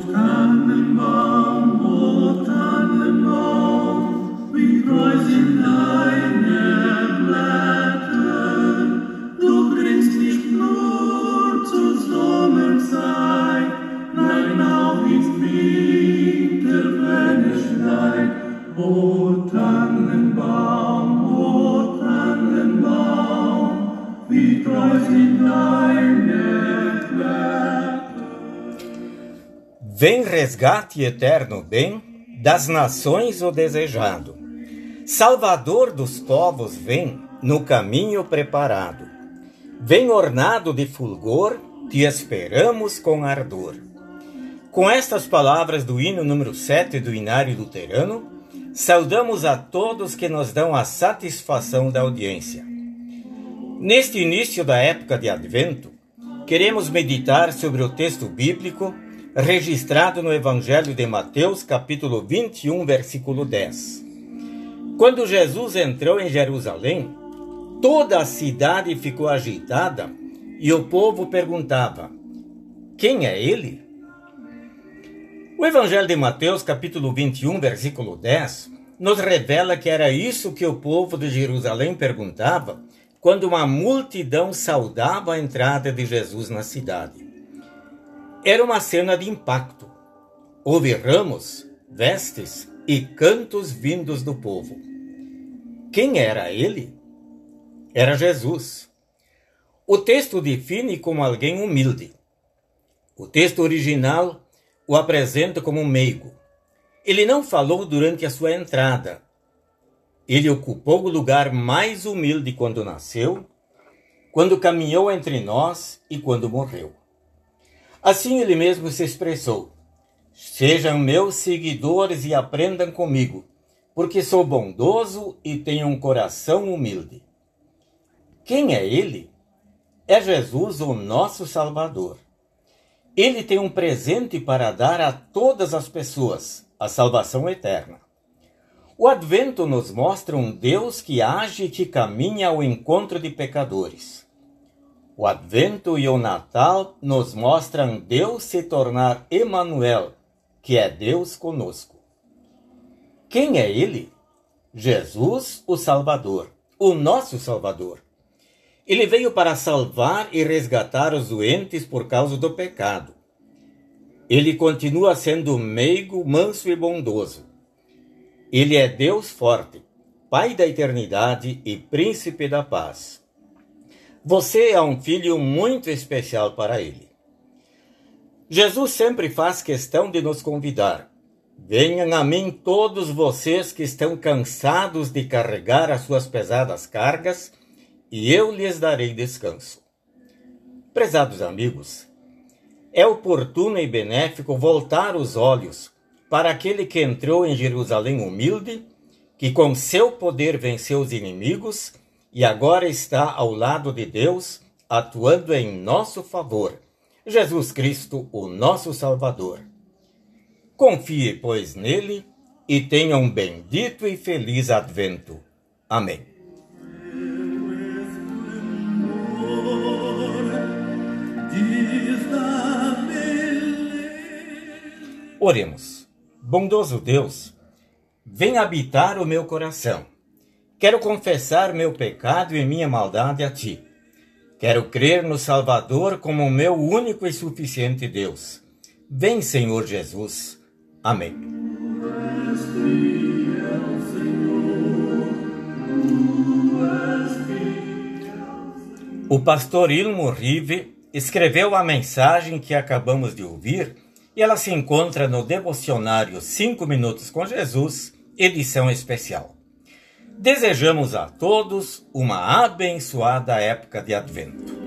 Tannenbaum, Tannenbaum, wie treu sind deine Blätter. Du bringst nicht nur zur Sommerzeit, nein, auch ins Winter, Tannenbaum, Tannenbaum, wie treu sind deine Vem resgate eterno bem, das nações o desejado. Salvador dos povos vem, no caminho preparado. Vem ornado de fulgor, te esperamos com ardor. Com estas palavras do hino número 7 do Inário Luterano, saudamos a todos que nos dão a satisfação da audiência. Neste início da época de Advento, queremos meditar sobre o texto bíblico registrado no Evangelho de Mateus, capítulo 21, versículo 10. Quando Jesus entrou em Jerusalém, toda a cidade ficou agitada e o povo perguntava: Quem é ele? O Evangelho de Mateus, capítulo 21, versículo 10, nos revela que era isso que o povo de Jerusalém perguntava quando uma multidão saudava a entrada de Jesus na cidade. Era uma cena de impacto. Houve ramos, vestes e cantos vindos do povo. Quem era ele? Era Jesus. O texto define como alguém humilde. O texto original o apresenta como um meigo. Ele não falou durante a sua entrada. Ele ocupou o lugar mais humilde quando nasceu, quando caminhou entre nós e quando morreu. Assim ele mesmo se expressou: Sejam meus seguidores e aprendam comigo, porque sou bondoso e tenho um coração humilde. Quem é ele? É Jesus, o nosso Salvador. Ele tem um presente para dar a todas as pessoas, a salvação eterna. O Advento nos mostra um Deus que age e que caminha ao encontro de pecadores. O Advento e o Natal nos mostram Deus se tornar Emanuel, que é Deus conosco. Quem é ele? Jesus, o Salvador, o nosso Salvador. Ele veio para salvar e resgatar os doentes por causa do pecado. Ele continua sendo meigo, manso e bondoso. Ele é Deus forte, Pai da eternidade e Príncipe da paz. Você é um filho muito especial para ele. Jesus sempre faz questão de nos convidar. Venham a mim todos vocês que estão cansados de carregar as suas pesadas cargas, e eu lhes darei descanso. Prezados amigos, é oportuno e benéfico voltar os olhos para aquele que entrou em Jerusalém humilde, que com seu poder venceu os inimigos e agora está ao lado de Deus, atuando em nosso favor. Jesus Cristo, o nosso Salvador. Confie, pois, nele e tenha um bendito e feliz advento. Amém. Oremos. Bondoso Deus, vem habitar o meu coração Quero confessar meu pecado e minha maldade a ti. Quero crer no Salvador como meu único e suficiente Deus. Vem, Senhor Jesus. Amém. O pastor Ilmo Rive escreveu a mensagem que acabamos de ouvir e ela se encontra no devocionário 5 Minutos com Jesus, edição especial. Desejamos a todos uma abençoada época de Advento.